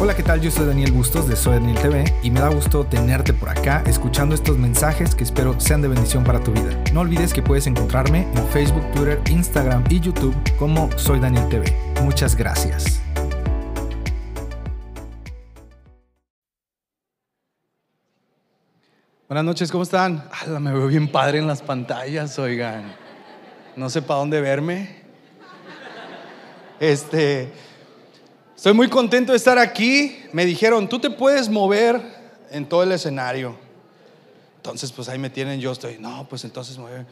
Hola, ¿qué tal? Yo soy Daniel Bustos de Soy Daniel TV y me da gusto tenerte por acá escuchando estos mensajes que espero sean de bendición para tu vida. No olvides que puedes encontrarme en Facebook, Twitter, Instagram y YouTube como Soy Daniel TV. Muchas gracias. Buenas noches, ¿cómo están? Ala, me veo bien padre en las pantallas, oigan. No sé para dónde verme. Este, estoy muy contento de estar aquí. Me dijeron, tú te puedes mover en todo el escenario. Entonces, pues ahí me tienen, yo estoy, no, pues entonces me voy,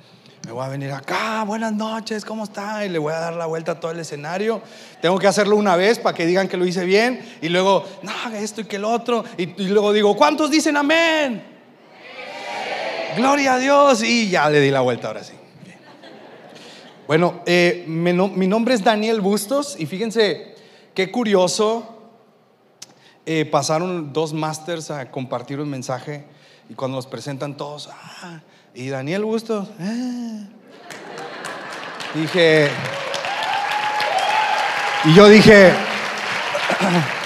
me voy a venir acá, buenas noches, ¿cómo está? Y le voy a dar la vuelta a todo el escenario. Tengo que hacerlo una vez para que digan que lo hice bien. Y luego, no, esto y que el otro. Y, luego digo, ¿cuántos dicen amén? Gloria a Dios. Y ya le di la vuelta ahora sí. Bueno, eh, mi nombre es Daniel Bustos y fíjense qué curioso. eh, pasaron dos masters a compartir un mensaje y cuando los presentan todos, ah, y Daniel Bustos, ah. dije, y yo dije,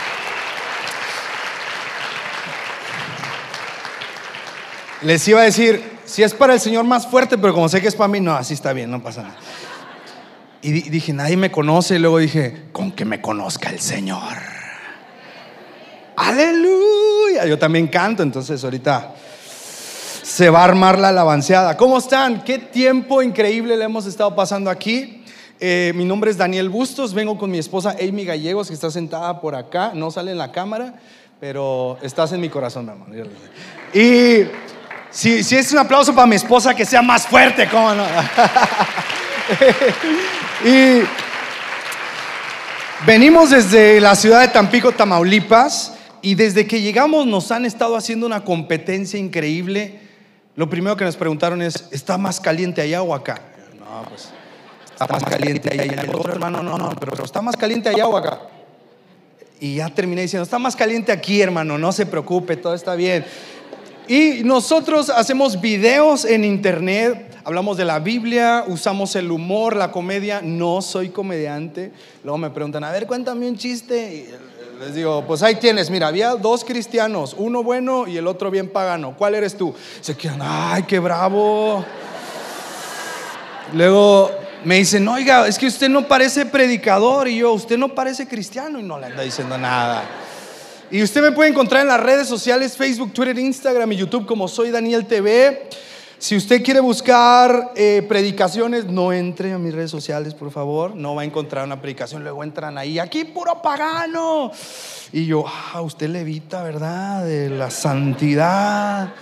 Les iba a decir, si es para el Señor más fuerte, pero como sé que es para mí, no, así está bien, no pasa nada. Y di- dije, nadie me conoce. Y luego dije, con que me conozca el Señor. Aleluya. Yo también canto, entonces ahorita se va a armar la alabanceada. ¿Cómo están? Qué tiempo increíble le hemos estado pasando aquí. Eh, mi nombre es Daniel Bustos, vengo con mi esposa Amy Gallegos, que está sentada por acá, no sale en la cámara, pero estás en mi corazón, mi amor. Y si, si es un aplauso para mi esposa, que sea más fuerte, ¿cómo no? y venimos desde la ciudad de Tampico, Tamaulipas, y desde que llegamos nos han estado haciendo una competencia increíble. Lo primero que nos preguntaron es, ¿está más caliente allá o acá? No, pues está más caliente allá. Y el otro hermano, no, no, pero está más caliente allá o acá. Y ya terminé diciendo, está más caliente aquí, hermano, no se preocupe, todo está bien. Y nosotros hacemos videos en internet, hablamos de la Biblia, usamos el humor, la comedia. No soy comediante. Luego me preguntan, a ver, cuéntame un chiste. Les digo, pues ahí tienes, mira, había dos cristianos, uno bueno y el otro bien pagano. ¿Cuál eres tú? Se quedan, ay, qué bravo. Luego me dicen, oiga, es que usted no parece predicador. Y yo, usted no parece cristiano. Y no le anda diciendo nada. Y usted me puede encontrar en las redes sociales, Facebook, Twitter, Instagram y YouTube como Soy Daniel TV. Si usted quiere buscar eh, predicaciones, no entre a mis redes sociales, por favor. No va a encontrar una predicación. Luego entran ahí, aquí puro pagano. Y yo, ah, usted levita, ¿verdad? De la santidad.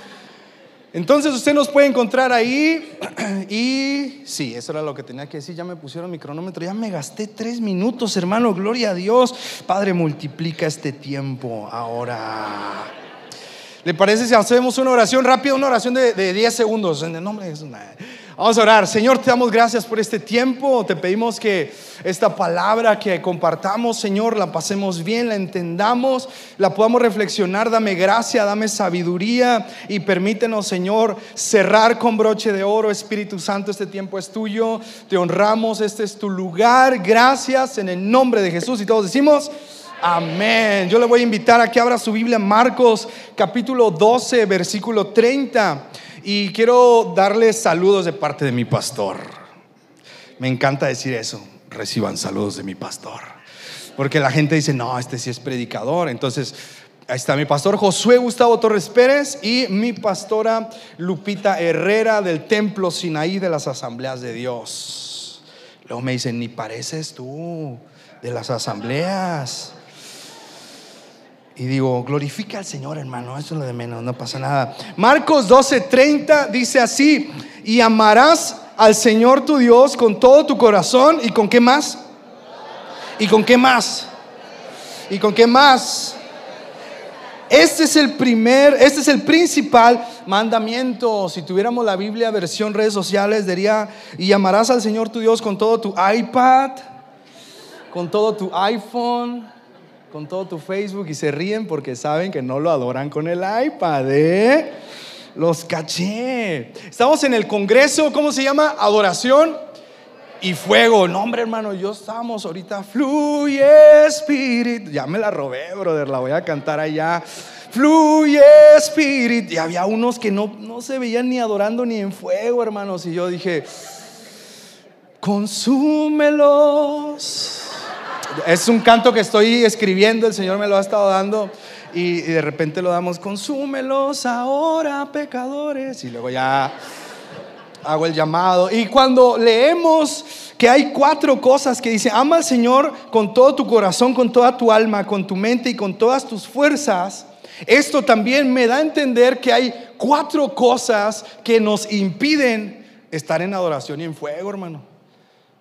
Entonces usted nos puede encontrar ahí y sí, eso era lo que tenía que decir. Ya me pusieron mi cronómetro, ya me gasté tres minutos, hermano. Gloria a Dios. Padre, multiplica este tiempo ahora. ¿Le parece si hacemos una oración rápida, una oración de, de 10 segundos? En el nombre de Jesús. Vamos a orar. Señor, te damos gracias por este tiempo. Te pedimos que esta palabra que compartamos, Señor, la pasemos bien, la entendamos, la podamos reflexionar. Dame gracia, dame sabiduría y permítenos, Señor, cerrar con broche de oro. Espíritu Santo, este tiempo es tuyo. Te honramos, este es tu lugar. Gracias en el nombre de Jesús. Y todos decimos... Amén. Yo le voy a invitar a que abra su Biblia, Marcos capítulo 12, versículo 30. Y quiero darles saludos de parte de mi pastor. Me encanta decir eso. Reciban saludos de mi pastor. Porque la gente dice, no, este sí es predicador. Entonces, ahí está mi pastor Josué Gustavo Torres Pérez y mi pastora Lupita Herrera del Templo Sinaí de las Asambleas de Dios. Luego me dicen, ni pareces tú de las asambleas. Y digo, glorifica al Señor, hermano, eso es lo de menos, no pasa nada. Marcos 12:30 dice así, y amarás al Señor tu Dios con todo tu corazón y con qué más? ¿Y con qué más? ¿Y con qué más? Este es el primer, este es el principal mandamiento. Si tuviéramos la Biblia versión redes sociales, diría, y amarás al Señor tu Dios con todo tu iPad, con todo tu iPhone, con todo tu Facebook y se ríen porque saben que no lo adoran con el iPad, ¿eh? Los caché. Estamos en el Congreso, ¿cómo se llama? Adoración y fuego. No, hombre, hermano, yo estamos ahorita. Fluye espíritu. Ya me la robé, brother. La voy a cantar allá. Fluye espíritu. Y había unos que no, no se veían ni adorando ni en fuego, hermanos. Y yo dije, consúmelos. Es un canto que estoy escribiendo, el Señor me lo ha estado dando. Y, de repente lo damos, consúmelos ahora, pecadores. Y luego ya hago el llamado. Y cuando leemos que hay cuatro cosas que dice, ama al Señor con todo tu corazón, con toda tu alma, con tu mente y con todas tus fuerzas, esto también me da a entender que hay cuatro cosas que nos impiden estar en adoración y en fuego, hermano.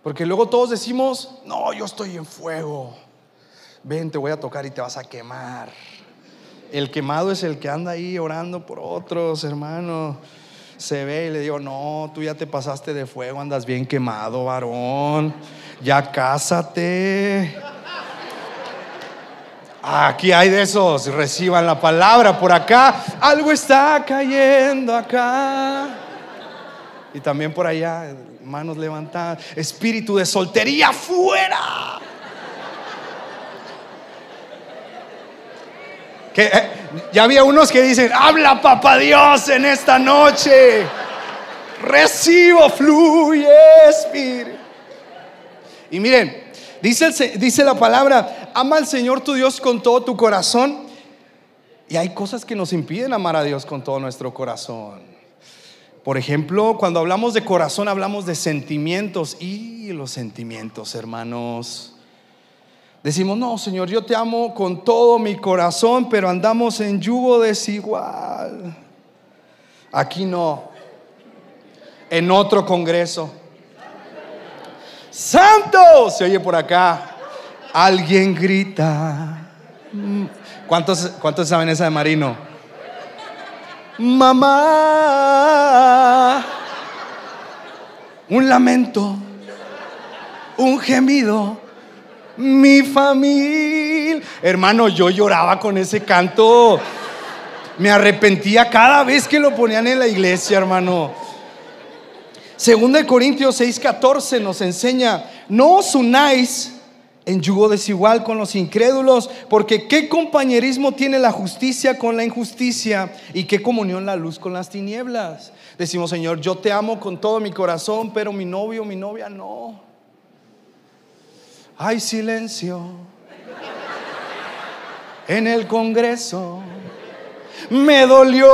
Porque luego todos decimos, no, yo estoy en fuego. Ven, te voy a tocar y te vas a quemar. El quemado es el que anda ahí orando por otros, hermano se ve y le digo, no, tú ya te pasaste de fuego, andas bien quemado, varón, ya cásate. Aquí hay de esos, reciban la palabra por acá, algo está cayendo acá. Y también por allá, manos levantadas, espíritu de soltería fuera. Que, eh, ya había unos que dicen, habla papá Dios en esta noche. Recibo, fluye, espíritu. Y miren, dice, dice la palabra, ama al Señor tu Dios con todo tu corazón. Y hay cosas que nos impiden amar a Dios con todo nuestro corazón. Por ejemplo, cuando hablamos de corazón, hablamos de sentimientos. Y los sentimientos, hermanos. Decimos, no, Señor, yo te amo con todo mi corazón, pero andamos en yugo desigual. Aquí no. En otro congreso. Santo, se oye por acá. Alguien grita. ¿Cuántos, cuántos saben esa de Marino? Mamá. Un lamento. Un gemido mi familia. Hermano, yo lloraba con ese canto. Me arrepentía cada vez que lo ponían en la iglesia, hermano. Segunda de Corintios 6:14 nos enseña, no os unáis en yugo desigual con los incrédulos, porque qué compañerismo tiene la justicia con la injusticia y qué comunión la luz con las tinieblas. Decimos, Señor, yo te amo con todo mi corazón, pero mi novio, mi novia no hay silencio en el Congreso. Me dolió.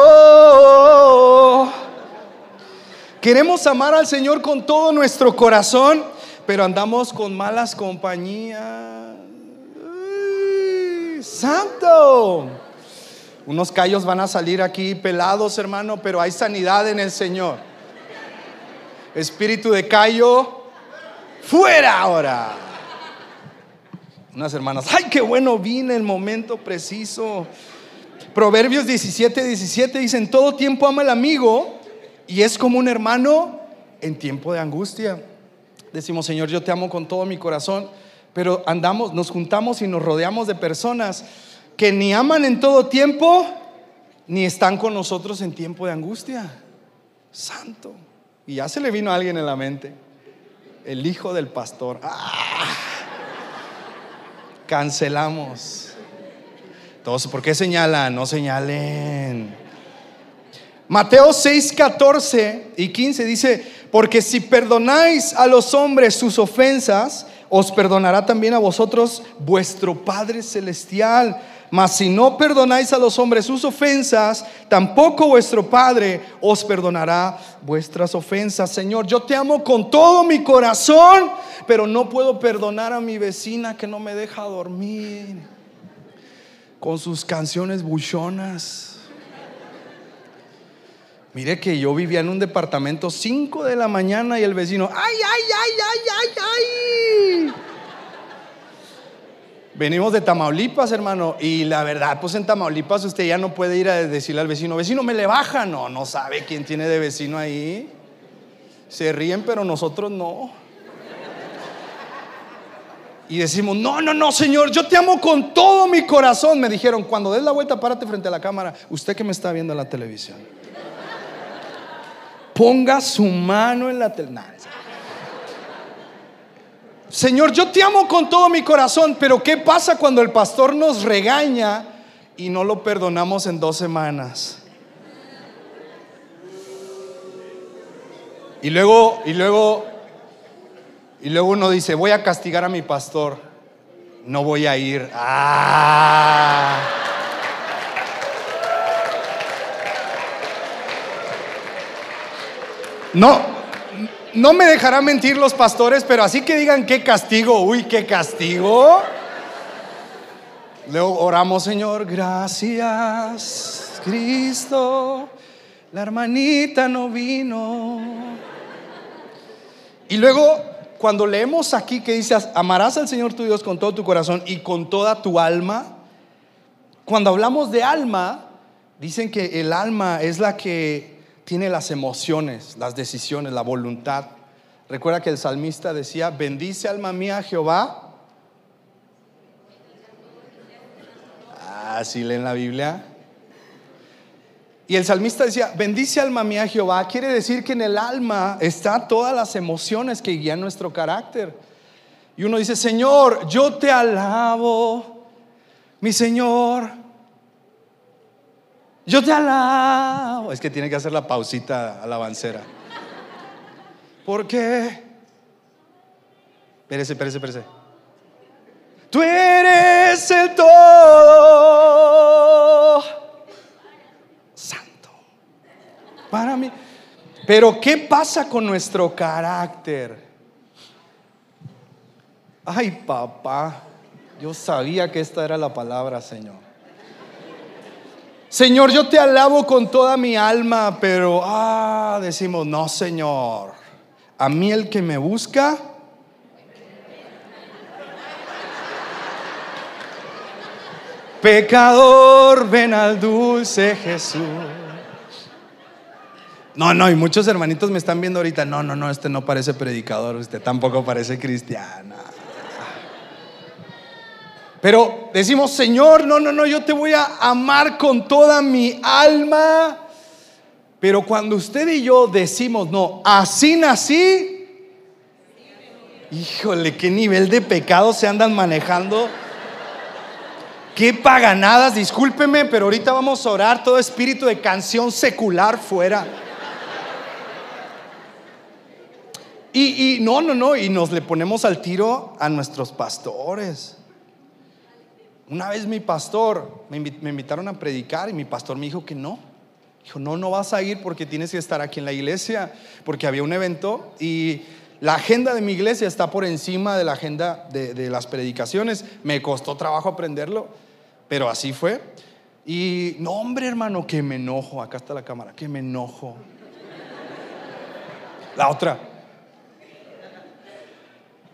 Queremos amar al Señor con todo nuestro corazón, pero andamos con malas compañías. santo. Unos callos van a salir aquí pelados, hermano, pero hay sanidad en el Señor. Espíritu de callo, fuera ahora. Unas hermanas, ay, qué bueno, vine el momento preciso. Proverbios 17, 17 dicen, todo tiempo ama el amigo y es como un hermano en tiempo de angustia. Decimos, Señor, yo te amo con todo mi corazón, pero andamos, nos juntamos y nos rodeamos de personas que ni aman en todo tiempo, ni están con nosotros en tiempo de angustia. Santo. Y ya se le vino a alguien en la mente, el hijo del pastor. ¡Ah! cancelamos. Todos, ¿por qué señalan? No señalen. Mateo 6, 14 y 15 dice, porque si perdonáis a los hombres sus ofensas, os perdonará también a vosotros vuestro Padre Celestial. Mas si no perdonáis a los hombres sus ofensas, tampoco vuestro Padre os perdonará vuestras ofensas. Señor, yo te amo con todo mi corazón, pero no puedo perdonar a mi vecina que no me deja dormir con sus canciones buchonas. Mire que yo vivía en un departamento 5 de la mañana y el vecino, ay, ay, ay, ay, ay, ay. Venimos de Tamaulipas, hermano, y la verdad, pues en Tamaulipas usted ya no puede ir a decirle al vecino, vecino, me le baja. No, no sabe quién tiene de vecino ahí. Se ríen, pero nosotros no. Y decimos, no, no, no, Señor, yo te amo con todo mi corazón. Me dijeron, cuando des la vuelta, párate frente a la cámara. Usted que me está viendo en la televisión. Ponga su mano en la televisión. Señor, yo te amo con todo mi corazón, pero ¿qué pasa cuando el pastor nos regaña y no lo perdonamos en dos semanas? Y luego, y luego, y luego uno dice, voy a castigar a mi pastor, no voy a ir. Ah. No, no me dejará mentir los pastores, pero así que digan qué castigo, uy, qué castigo. Luego oramos, Señor, gracias, Cristo. La hermanita no vino. Y luego, cuando leemos aquí que dice, amarás al Señor tu Dios con todo tu corazón y con toda tu alma, cuando hablamos de alma, dicen que el alma es la que tiene las emociones, las decisiones, la voluntad. Recuerda que el salmista decía, bendice alma mía Jehová. Así leen la Biblia. Y el salmista decía, bendice alma mía Jehová. Quiere decir que en el alma están todas las emociones que guían nuestro carácter. Y uno dice, Señor, yo te alabo, mi Señor, yo te alabo. Es que tiene que hacer la pausita a la avancera. ¿Por qué? Espérese, espérese, espérese. Tú eres el todo santo. Para mí. Pero ¿qué pasa con nuestro carácter? Ay, papá, yo sabía que esta era la palabra, Señor. Señor, yo te alabo con toda mi alma, pero, ah, decimos, no, Señor, a mí el que me busca, pecador, ven al dulce Jesús. No, no, y muchos hermanitos me están viendo ahorita, no, no, no, este no parece predicador, usted tampoco parece cristiana. Pero decimos, Señor, no, no, no, yo te voy a amar con toda mi alma. Pero cuando usted y yo decimos, no, así nací, híjole, qué nivel de pecado se andan manejando. Qué paganadas, discúlpeme, pero ahorita vamos a orar todo espíritu de canción secular fuera. Y, y no, no, no, y nos le ponemos al tiro a nuestros pastores. Una vez mi pastor, me, invitaron a predicar y mi pastor me dijo que no. Dijo, no, no vas a ir porque tienes que estar aquí en la iglesia, porque había un evento y la agenda de mi iglesia está por encima de la agenda de, las predicaciones. Me costó trabajo aprenderlo, pero así fue. Y no, hombre, hermano, que me enojo. Acá está la cámara, que me enojo. La otra.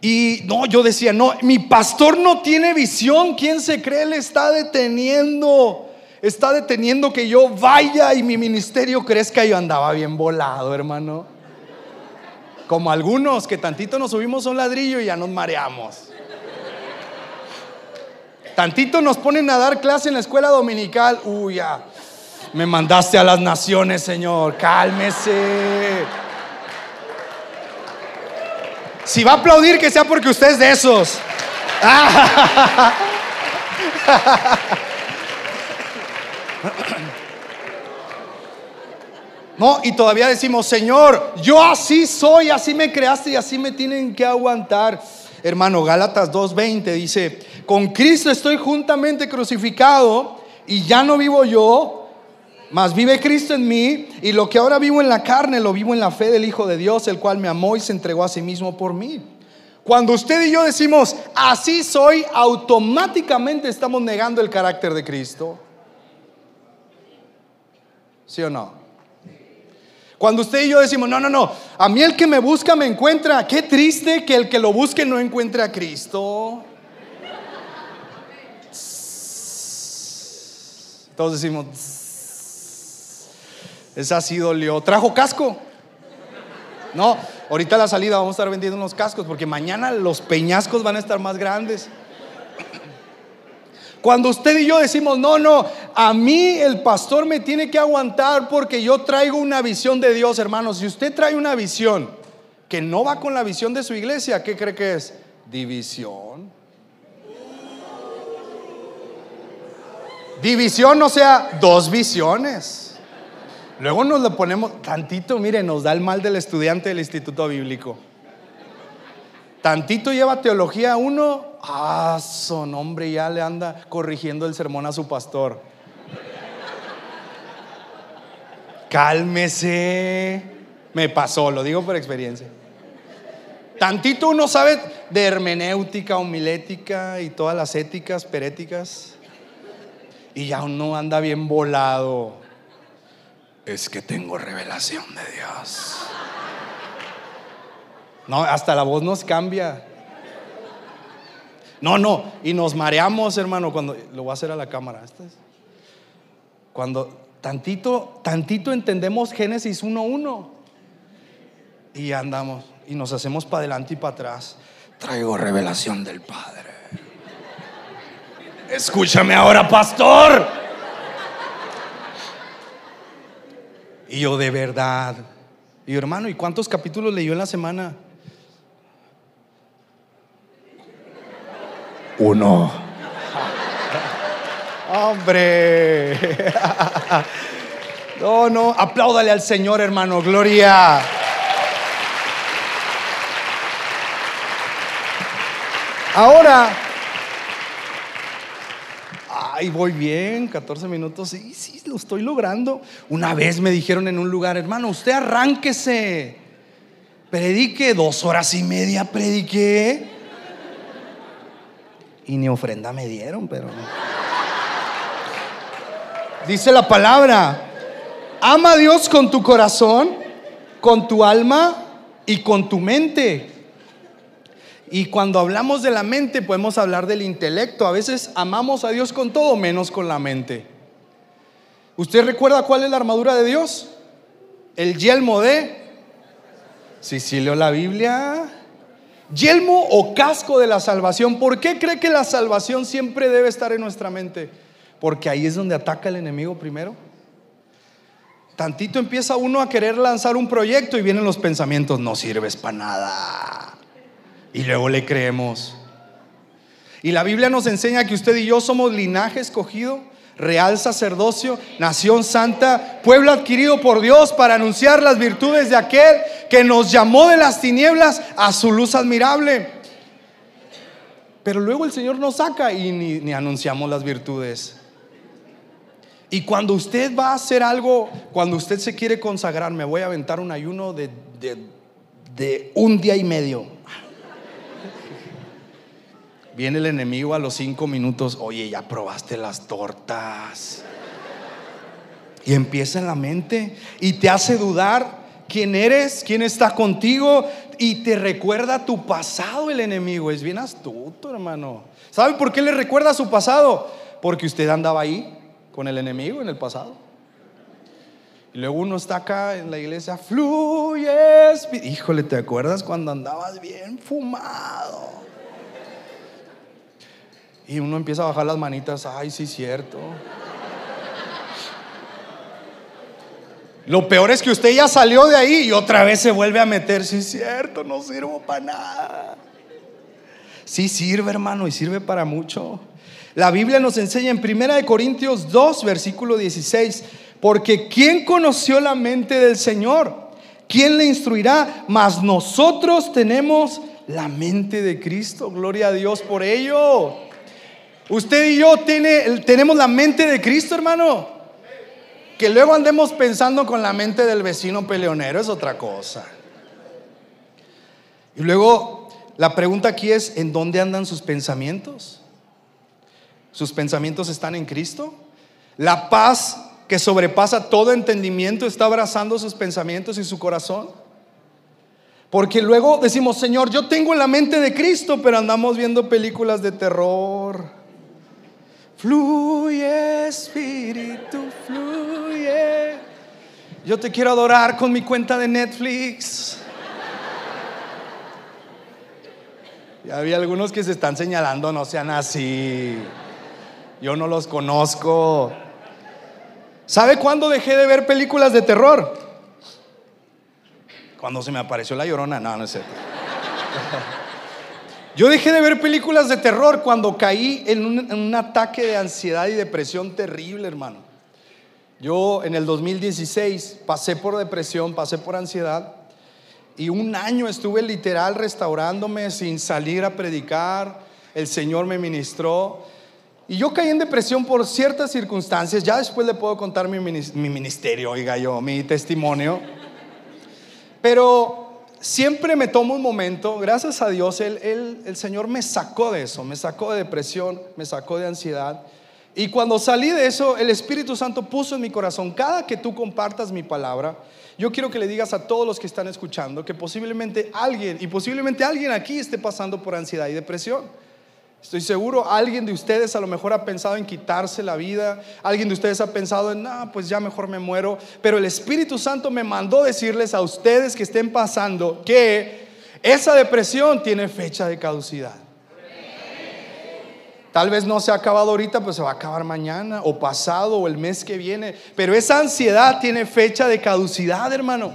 Y no, yo decía, no, mi pastor no tiene visión. ¿Quién se cree? Él está deteniendo. Está deteniendo que yo vaya y mi ministerio crezca. Yo andaba bien volado, hermano. Como algunos que tantito nos subimos a un ladrillo y ya nos mareamos. Tantito nos ponen a dar clase en la escuela dominical. Uy, ya. Me mandaste a las naciones, Señor. Cálmese. Si va a aplaudir, que sea porque usted es de esos. No, y todavía decimos, Señor, yo así soy, así me creaste y así me tienen que aguantar. Hermano, Gálatas 2.20 dice, con Cristo estoy juntamente crucificado y ya no vivo yo, mas vive Cristo en mí y lo que ahora vivo en la carne lo vivo en la fe del Hijo de Dios, el cual me amó y se entregó a sí mismo por mí. Cuando usted y yo decimos, así soy, automáticamente estamos negando el carácter de Cristo. ¿Sí o no? Cuando usted y yo decimos, no, no, no, a mí el que me busca me encuentra. Qué triste que el que lo busque no encuentre a Cristo. Todos decimos, esa sí dolió. ¿Trajo casco? No, ahorita la salida vamos a estar vendiendo unos cascos porque mañana los peñascos van a estar más grandes. Cuando usted y yo decimos, no, no, a mí el pastor me tiene que aguantar porque yo traigo una visión de Dios, hermanos. Si usted trae una visión que no va con la visión de su iglesia, ¿qué cree que es? División. División, o sea, dos visiones. Luego nos lo ponemos tantito, mire, nos da el mal del estudiante del Instituto Bíblico. Tantito lleva teología uno, ah, son hombre, ya le anda corrigiendo el sermón a su pastor. Cálmese. Me pasó, lo digo por experiencia. Tantito uno sabe de hermenéutica, homilética y todas las éticas, peréticas. Y ya uno anda bien volado. Es que tengo revelación de Dios. No, hasta la voz nos cambia. No, no, y nos mareamos, hermano, cuando lo voy a hacer a la cámara. Cuando tantito, tantito entendemos Génesis 1.1 y andamos y nos hacemos para adelante y para atrás. Traigo revelación del Padre. Escúchame ahora, pastor. Y yo de verdad. Y hermano, ¿y cuántos capítulos leyó en la semana? Uno. Hombre. No, no, apláudale al Señor, hermano. Gloria. Ahora, ay, voy bien, 14 minutos, sí, sí, lo estoy logrando. Una vez me dijeron en un lugar, hermano, usted arránquese, predique dos horas y media, prediqué. Y ni ofrenda me dieron, pero... Dice la palabra, ama a Dios con tu corazón, con tu alma y con tu mente. Y cuando hablamos de la mente podemos hablar del intelecto. A veces amamos a Dios con todo menos con la mente. ¿Usted recuerda cuál es la armadura de Dios? El yelmo de... Si sí, sí leo la Biblia. Yelmo o casco de la salvación. ¿Por qué cree que la salvación siempre debe estar en nuestra mente? Porque ahí es donde ataca el enemigo primero. Tantito empieza uno a querer lanzar un proyecto y vienen los pensamientos, no sirves para nada. Y luego le creemos. Y la Biblia nos enseña que usted y yo somos linaje escogido, real sacerdocio, nación santa, pueblo adquirido por Dios para anunciar las virtudes de aquel que nos llamó de las tinieblas a su luz admirable. Pero luego el Señor nos saca y ni, anunciamos las virtudes. Y cuando usted va a hacer algo, cuando usted se quiere consagrar, me voy a aventar un ayuno de, de un día y medio. Viene el enemigo a los cinco minutos, oye, ya probaste las tortas. Y empieza en la mente y te hace dudar quién eres, quién está contigo y te recuerda tu pasado el enemigo. Es bien astuto, hermano. ¿Sabe por qué le recuerda su pasado? Porque usted andaba ahí con el enemigo en el pasado. Y luego uno está acá en la iglesia, fluyes. Híjole, ¿te acuerdas cuando andabas bien fumado? Y uno empieza a bajar las manitas, ay, sí, cierto. Lo peor es que usted ya salió de ahí y otra vez se vuelve a meter, sí, cierto, no sirvo para nada. Sí sirve, hermano, y sirve para mucho. La Biblia nos enseña en 1 Corintios 2, versículo 16, porque ¿quién conoció la mente del Señor? ¿Quién le instruirá? Mas nosotros tenemos la mente de Cristo. Gloria a Dios por ello. Usted y yo tiene, tenemos la mente de Cristo, hermano. Que luego andemos pensando con la mente del vecino peleonero es otra cosa. Y luego la pregunta aquí es, ¿en dónde andan sus pensamientos? ¿Sus pensamientos están en Cristo? La paz que sobrepasa todo entendimiento está abrazando sus pensamientos y su corazón. Porque luego decimos, Señor, yo tengo la mente de Cristo, pero andamos viendo películas de terror Fluye, Espíritu, fluye. Yo te quiero adorar con mi cuenta de Netflix. Y había algunos que se están señalando, no sean así. Yo no los conozco. ¿Sabe cuándo dejé de ver películas de terror? Cuando se me apareció la llorona. No, no es cierto. Yo dejé de ver películas de terror cuando caí en un, ataque de ansiedad y depresión terrible, hermano. Yo en el 2016 pasé por depresión, pasé por ansiedad y un año estuve literal restaurándome sin salir a predicar. El Señor me ministró. Y yo caí en depresión por ciertas circunstancias. Ya después le puedo contar mi, mi ministerio, oiga yo, mi testimonio. Pero siempre me tomo un momento, gracias a Dios, él- él- el Señor me sacó de eso, me sacó de depresión, me sacó de ansiedad. Y cuando salí de eso, el Espíritu Santo puso en mi corazón, cada que tú compartas mi palabra, yo quiero que le digas a todos los que están escuchando que posiblemente alguien, y posiblemente alguien aquí esté pasando por ansiedad y depresión. Estoy seguro, alguien de ustedes a lo mejor ha pensado en quitarse la vida, alguien de ustedes ha pensado en, no, pues ya mejor me muero, pero el Espíritu Santo me mandó decirles a ustedes que estén pasando que esa depresión tiene fecha de caducidad. Tal vez no se ha acabado ahorita, pues se va a acabar mañana o pasado o el mes que viene, pero esa ansiedad tiene fecha de caducidad, hermano.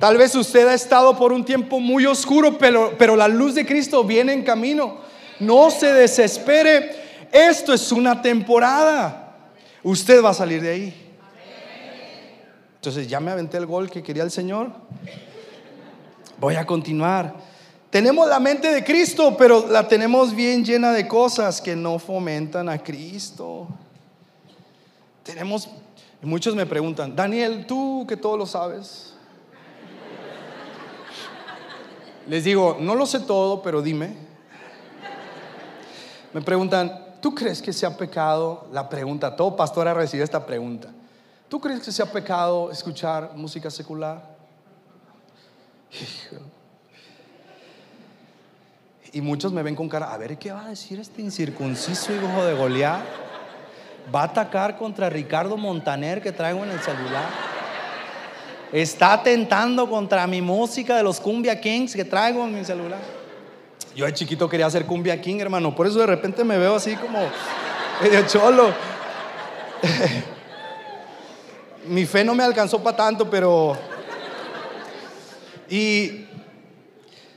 Tal vez usted ha estado por un tiempo muy oscuro, pero, pero la luz de Cristo viene en camino. No se desespere. Esto es una temporada. Usted va a salir de ahí. Entonces ya me aventé el gol que quería el Señor. Voy a continuar. Tenemos la mente de Cristo, pero la tenemos bien llena de cosas que no fomentan a Cristo. Tenemos, muchos me preguntan, Daniel, tú que todo lo sabes. Les digo, no lo sé todo, pero dime. Me preguntan, ¿tú crees que sea pecado? La pregunta, todo pastor ha recibido esta pregunta. ¿Tú crees que sea pecado escuchar música secular? Hijo. Y muchos me ven con cara, a ver, ¿qué va a decir este incircunciso hijo de Goliat? Va a atacar contra Ricardo Montaner que traigo en el celular. Está atentando contra mi música de los Cumbia Kings que traigo en mi celular. Yo de chiquito quería ser Cumbia King, hermano. Por eso de repente me veo así como medio cholo. mi fe no me alcanzó para tanto, pero... Y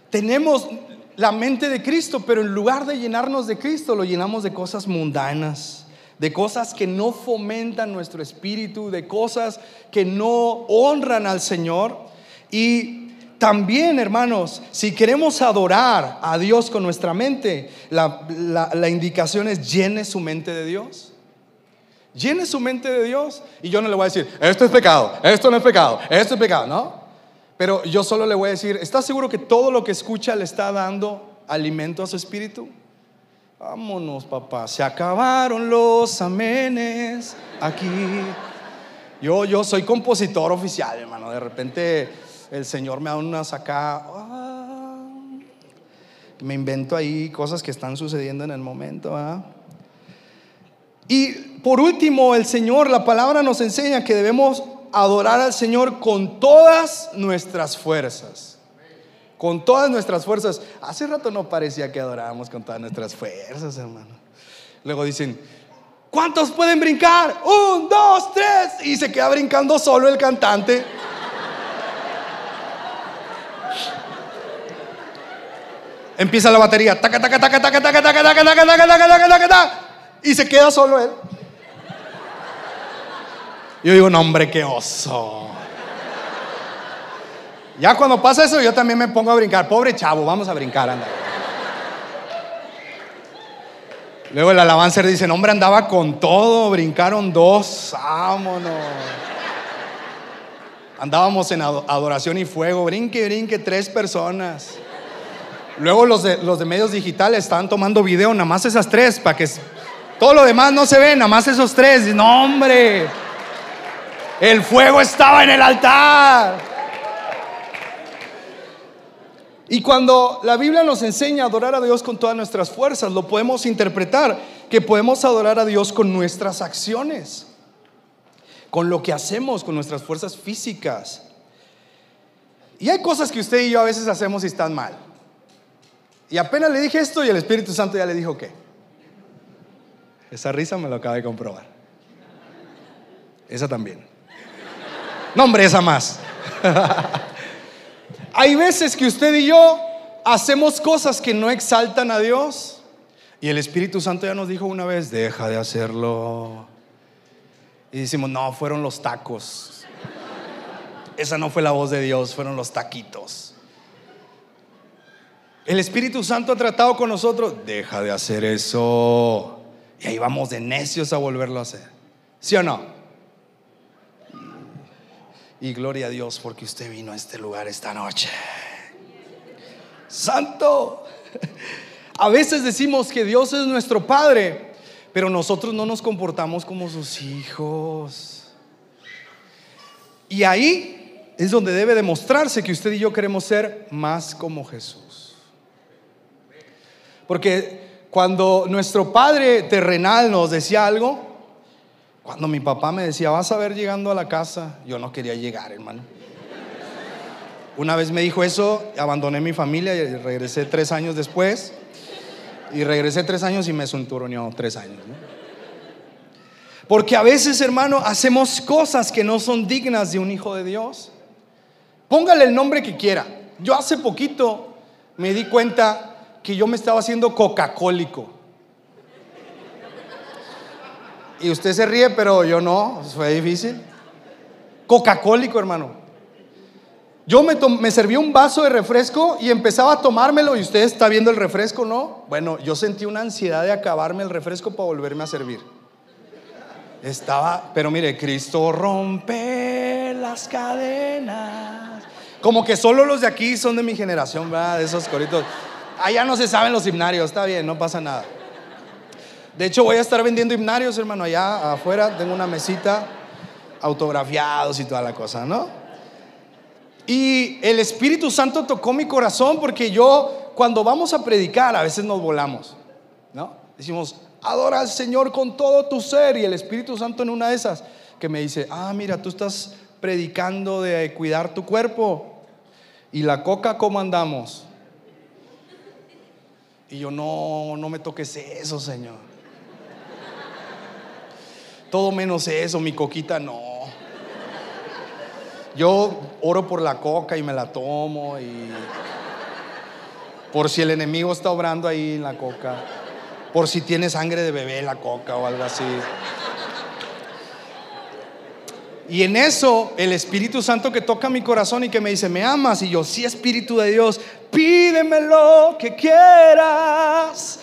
tenemos la mente de Cristo, pero en lugar de llenarnos de Cristo, lo llenamos de cosas mundanas, de cosas que no fomentan nuestro espíritu, de cosas que no honran al Señor. Y también, hermanos, si queremos adorar a Dios con nuestra mente, la, la- indicación es llene su mente de Dios. Llene su mente de Dios. Y yo no le voy a decir, esto es pecado, esto no es pecado, esto es pecado, ¿no? Pero yo solo le voy a decir, ¿estás seguro que todo lo que escucha le está dando alimento a su espíritu? Vámonos, papá. Se acabaron los amenes aquí. Yo, yo soy compositor oficial, hermano. De repente el Señor me da unas acá. ah, me invento ahí cosas que están sucediendo en el momento. ¿verdad? Y por último, el Señor, la palabra nos enseña que debemos adorar al Señor con todas nuestras fuerzas. Con todas nuestras fuerzas. Hace rato no parecía que adorábamos con todas nuestras fuerzas, hermano. Luego dicen, ¿cuántos pueden brincar? Un, dos, tres. Y se queda brincando solo el cantante. Empieza la batería. Taca, taca, taca, taca, taca, taca, taca, taca, taca, taca, taca, taca. Y se queda solo él. Yo digo, no, hombre, qué oso. Ya cuando pasa eso, yo también me pongo a brincar. Pobre chavo, vamos a brincar, anda. Luego el alabancer dice, hombre, andaba con todo, brincaron dos, vámonos. Andábamos en ado- adoración y fuego, brinque, brinque, tres personas. Luego los de, los de medios digitales estaban tomando video, nada más esas tres, para que todo lo demás no se ve, nada más esos tres. No, hombre, el fuego estaba en el altar. Y cuando la Biblia nos enseña a adorar a Dios con todas nuestras fuerzas, lo podemos interpretar que podemos adorar a Dios con nuestras acciones, con lo que hacemos, con nuestras fuerzas físicas. Y hay cosas que usted y yo a veces hacemos y están mal. Y apenas le dije esto y el Espíritu Santo ya le dijo qué. Esa risa me lo acaba de comprobar. Esa también. No, hombre, esa más. Hay veces que usted y yo hacemos cosas que no exaltan a Dios. Y el Espíritu Santo ya nos dijo una vez, deja de hacerlo. Y decimos, no, fueron los tacos. Esa no fue la voz de Dios, fueron los taquitos. El Espíritu Santo ha tratado con nosotros, deja de hacer eso. Y ahí vamos de necios a volverlo a hacer. ¿Sí o no? Y gloria a Dios porque usted vino a este lugar esta noche. Santo. A veces decimos que Dios es nuestro Padre, pero nosotros no nos comportamos como sus hijos. Y ahí es donde debe demostrarse que usted y yo queremos ser más como Jesús. Porque cuando nuestro Padre terrenal nos decía algo, cuando mi papá me decía, vas a ver llegando a la casa, yo no quería llegar, hermano. Una vez me dijo eso, abandoné mi familia y regresé tres años después. Y regresé tres años y me sunturoneó tres años. Porque a veces, hermano, hacemos cosas que no son dignas de un hijo de Dios. Póngale el nombre que quiera. Yo hace poquito me di cuenta que yo me estaba haciendo coca-cólico. Y usted se ríe, pero yo no, fue difícil. Coca-cólico, hermano. Yo me, me serví un vaso de refresco y empezaba a tomármelo y usted está viendo el refresco, ¿no? Bueno, yo sentí una ansiedad de acabarme el refresco para volverme a servir. Estaba, pero mire, Cristo rompe las cadenas. Como que solo los de aquí son de mi generación, ¿verdad? De esos coritos. Allá no se saben los himnarios, está bien, no pasa nada. De hecho, voy a estar vendiendo himnarios, hermano, allá afuera. Tengo una mesita, autografiados y toda la cosa, ¿no? Y el Espíritu Santo tocó mi corazón porque yo, cuando vamos a predicar, a veces nos volamos, ¿no? Decimos, adora al Señor con todo tu ser. Y el Espíritu Santo en una de esas que me dice, ah, mira, tú estás predicando de cuidar tu cuerpo. ¿Y la coca cómo andamos? Y yo, no, no me toques eso, Señor. Todo menos eso, mi coquita no. Yo oro por la coca y me la tomo y por si el enemigo está obrando ahí en la coca, por si tiene sangre de bebé la coca o algo así. Y en eso el Espíritu Santo que toca mi corazón y que me dice, me amas, y yo, sí, Espíritu de Dios, pídeme lo que quieras.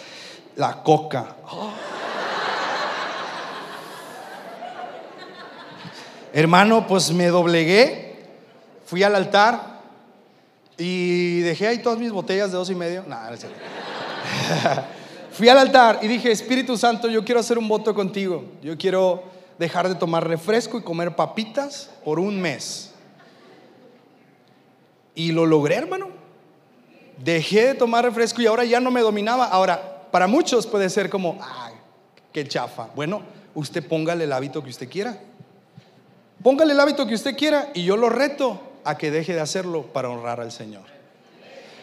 La coca. Hermano, pues me doblegué, fui al altar y dejé ahí todas mis botellas de dos y medio. Nada, fui al altar y dije, Espíritu Santo, yo quiero hacer un voto contigo. Yo quiero dejar de tomar refresco y comer papitas por un mes. Y lo logré, hermano. Dejé de tomar refresco y ahora ya no me dominaba. Ahora, para muchos puede ser como, ay, qué chafa. Bueno, usted póngale el hábito que usted quiera. Póngale el hábito que usted quiera y yo lo reto a que deje de hacerlo para honrar al Señor.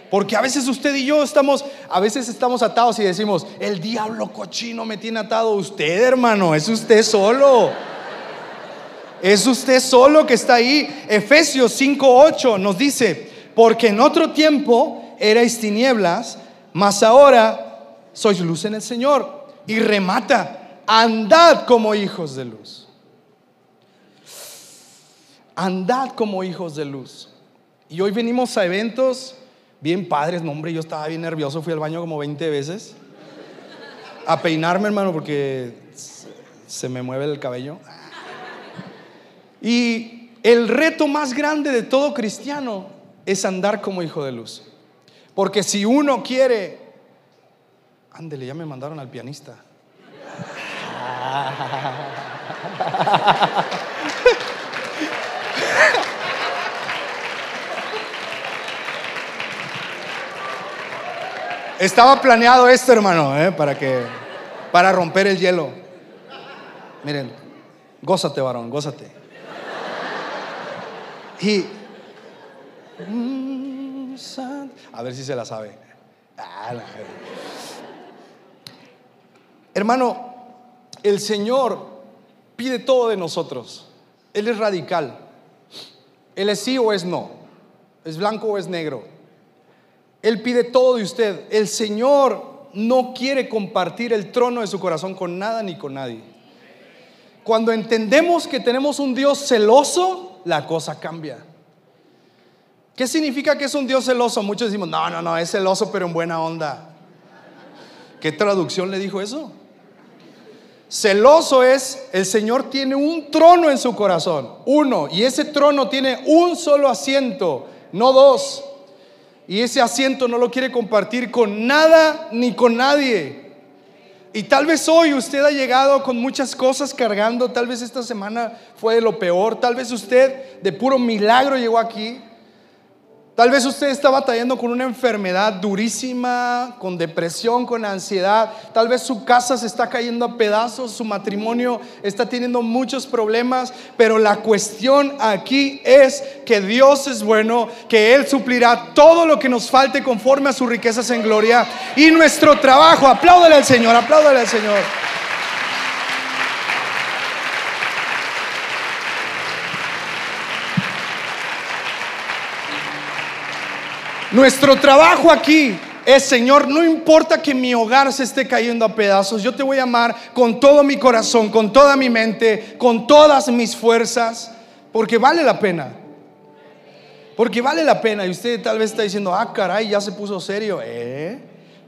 Porque a veces usted y yo estamos, a veces estamos atados y decimos, el diablo cochino me tiene atado. Usted, hermano, es usted solo. Es usted solo que está ahí. Efesios 5:8 nos dice, porque en otro tiempo erais tinieblas, mas ahora sois luz en el Señor. Y remata, andad como hijos de luz andad como hijos de luz. Y hoy venimos a eventos bien padres, no hombre, yo estaba bien nervioso, fui al baño como 20 veces. A peinarme, hermano, porque se me mueve el cabello. Y el reto más grande de todo cristiano es andar como hijo de luz. Porque si uno quiere, ándele, ya me mandaron al pianista. Estaba planeado esto, hermano, ¿eh? para que para romper el hielo. Miren, gózate, varón, gózate. Y a ver si se la sabe. Ah, hermano, el Señor pide todo de nosotros. Él es radical. Él es sí o es no. Es blanco o es negro. Él pide todo de usted. El Señor no quiere compartir el trono de su corazón con nada ni con nadie. Cuando entendemos que tenemos un Dios celoso, la cosa cambia. ¿Qué significa que es un Dios celoso? Muchos decimos, no, no, no, es celoso pero en buena onda. ¿Qué traducción le dijo eso? Celoso es, el Señor tiene un trono en su corazón, uno, y ese trono tiene un solo asiento, no dos. Y ese asiento no lo quiere compartir con nada ni con nadie. Y tal vez hoy usted ha llegado con muchas cosas cargando, tal vez esta semana fue de lo peor, tal vez usted de puro milagro llegó aquí. Tal vez usted está batallando con una enfermedad durísima, con depresión, con ansiedad. Tal vez su casa se está cayendo a pedazos, su matrimonio está teniendo muchos problemas. Pero la cuestión aquí es que Dios es bueno, que Él suplirá todo lo que nos falte conforme a sus riquezas en gloria. Y nuestro trabajo, apláudale al Señor, apláudale al Señor. Nuestro trabajo aquí es, Señor, no importa que mi hogar se esté cayendo a pedazos, yo te voy a amar con todo mi corazón, con toda mi mente, con todas mis fuerzas, porque vale la pena. Porque vale la pena. Y usted tal vez está diciendo, ah, caray, ya se puso serio. ¿Eh?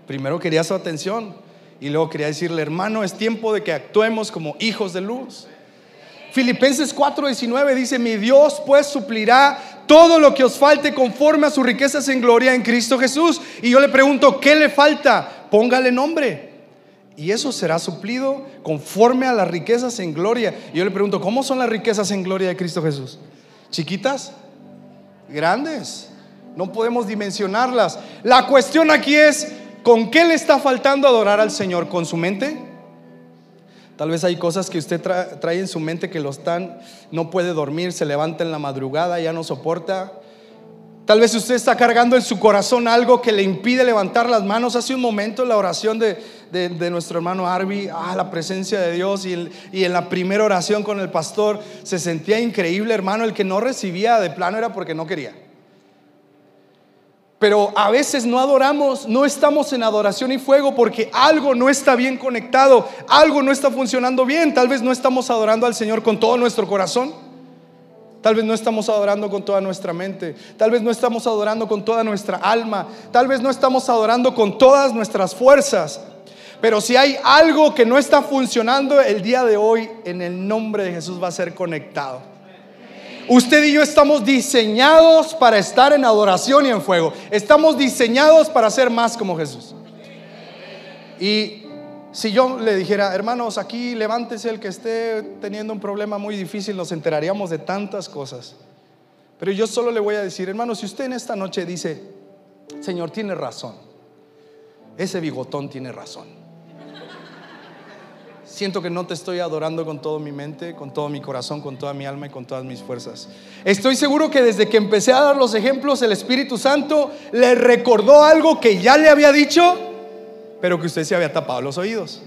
Primero quería su atención y luego quería decirle, hermano, es tiempo de que actuemos como hijos de luz. Filipenses 4:19 dice, mi Dios pues suplirá todo lo que os falte conforme a sus riquezas en gloria en Cristo Jesús. Y yo le pregunto, ¿qué le falta? Póngale nombre. Y eso será suplido conforme a las riquezas en gloria. Y yo le pregunto, ¿cómo son las riquezas en gloria de Cristo Jesús? ¿Chiquitas? ¿Grandes? No podemos dimensionarlas. La cuestión aquí es, ¿con qué le está faltando adorar al Señor? ¿Con su mente? Tal vez hay cosas que usted trae en su mente que lo están, no puede dormir, se levanta en la madrugada, ya no soporta. Tal vez usted está cargando en su corazón algo que le impide levantar las manos. Hace un momento la oración de, nuestro hermano Arby, ah, la presencia de Dios y en la primera oración con el pastor se sentía increíble, hermano. El que no recibía de plano era porque no quería. Pero a veces no adoramos, no estamos en adoración y fuego porque algo no está bien conectado, algo no está funcionando bien. Tal vez no estamos adorando al Señor con todo nuestro corazón. Tal vez no estamos adorando con toda nuestra mente. Tal vez no estamos adorando con toda nuestra alma. Tal vez no estamos adorando con todas nuestras fuerzas. Pero si hay algo que no está funcionando el día de hoy, en el nombre de Jesús va a ser conectado. Usted y yo estamos diseñados para estar en adoración y en fuego. Estamos diseñados para ser más como Jesús. Y si yo le dijera, hermanos, aquí levántese el que esté teniendo un problema muy difícil, nos enteraríamos de tantas cosas. Pero yo solo le voy a decir, hermanos, si usted en esta noche dice, Señor, tiene razón, ese bigotón tiene razón siento que no te estoy adorando con toda mi mente, con todo mi corazón, con toda mi alma y con todas mis fuerzas. Estoy seguro que desde que empecé a dar los ejemplos, el Espíritu Santo le recordó algo que ya le había dicho, pero que usted se había tapado los oídos.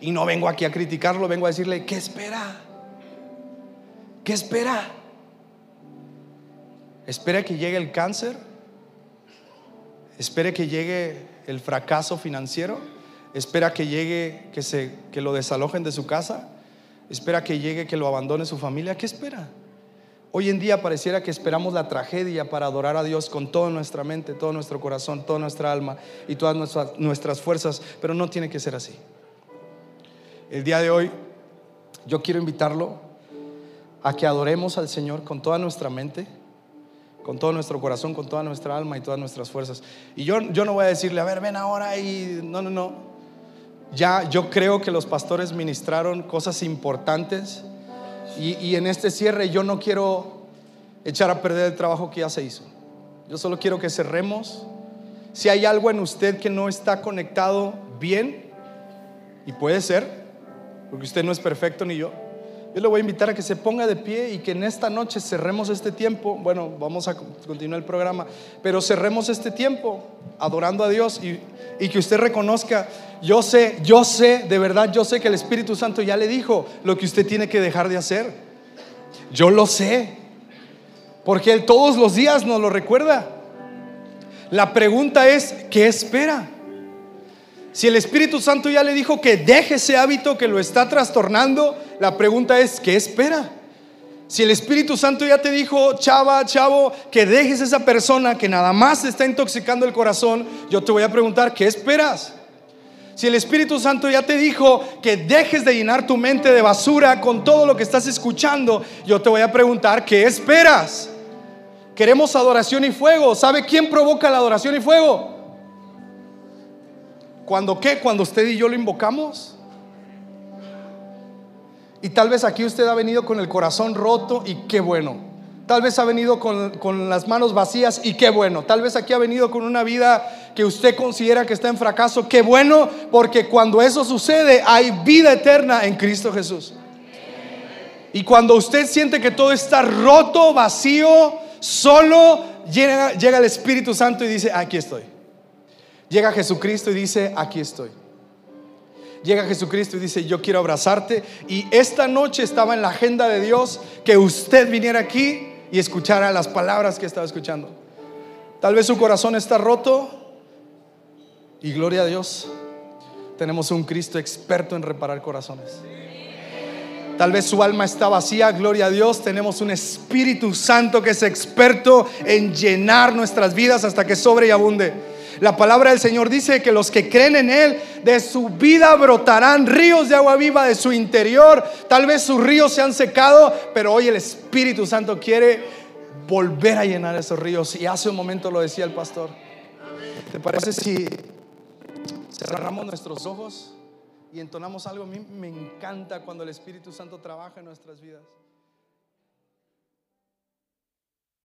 Y no vengo aquí a criticarlo, vengo a decirle, ¿qué espera? ¿Qué espera? ¿Espera que llegue el cáncer? ¿Espera que llegue el fracaso financiero? Espera que llegue, que, se, que lo desalojen de su casa, espera que llegue, que lo abandone su familia. ¿Qué espera? Hoy en día pareciera que esperamos la tragedia para adorar a Dios con toda nuestra mente, todo nuestro corazón, toda nuestra alma y todas nuestras, nuestras fuerzas, pero no tiene que ser así. El día de hoy yo quiero invitarlo a que adoremos al Señor con toda nuestra mente, con todo nuestro corazón, con toda nuestra alma y todas nuestras fuerzas. Y yo, yo no voy a decirle, a ver, ven ahora y no, no, no. Ya yo creo que los pastores ministraron cosas importantes y, en este cierre yo no quiero echar a perder el trabajo que ya se hizo. Yo solo quiero que cerremos. Si hay algo en usted que no está conectado bien, y puede ser, porque usted no es perfecto ni yo, yo le voy a invitar a que se ponga de pie y que en esta noche cerremos este tiempo. Bueno, vamos a continuar el programa, pero cerremos este tiempo adorando a Dios y, que usted reconozca, yo sé, yo sé, de verdad, yo sé que el Espíritu Santo ya le dijo lo que usted tiene que dejar de hacer. Yo lo sé, porque Él todos los días nos lo recuerda. La pregunta es, ¿qué espera? Si el Espíritu Santo ya le dijo que deje ese hábito que lo está trastornando, la pregunta es, ¿qué espera? Si el Espíritu Santo ya te dijo, chava, chavo, que dejes esa persona que nada más está intoxicando el corazón, yo te voy a preguntar, ¿qué esperas? Si el Espíritu Santo ya te dijo que dejes de llenar tu mente de basura con todo lo que estás escuchando, yo te voy a preguntar, ¿qué esperas? Queremos adoración y fuego. ¿Sabe quién provoca la adoración y fuego? ¿Cuando qué? Cuando usted y yo lo invocamos. Y tal vez aquí usted ha venido con el corazón roto y qué bueno. Tal vez ha venido con, las manos vacías y qué bueno. Tal vez aquí ha venido con una vida que usted considera que está en fracaso. Qué bueno, porque cuando eso sucede hay vida eterna en Cristo Jesús. Y cuando usted siente que todo está roto, vacío, solo, llega el Espíritu Santo y dice, aquí estoy. Llega Jesucristo y dice, aquí estoy. Llega Jesucristo y dice, yo quiero abrazarte. Y esta noche estaba en la agenda de Dios que usted viniera aquí y escuchara las palabras que estaba escuchando. Tal vez su corazón está roto y gloria a Dios, tenemos un Cristo experto en reparar corazones. Tal vez su alma está vacía, gloria a Dios, tenemos un Espíritu Santo que es experto en llenar nuestras vidas hasta que sobre y abunde. La palabra del Señor dice que los que creen en Él, de su vida brotarán ríos de agua viva de su interior. Tal vez sus ríos se han secado, pero hoy el Espíritu Santo quiere volver a llenar esos ríos. Y hace un momento lo decía el pastor. ¿Te parece si cerramos nuestros ojos y entonamos algo? A mí me encanta cuando el Espíritu Santo trabaja en nuestras vidas.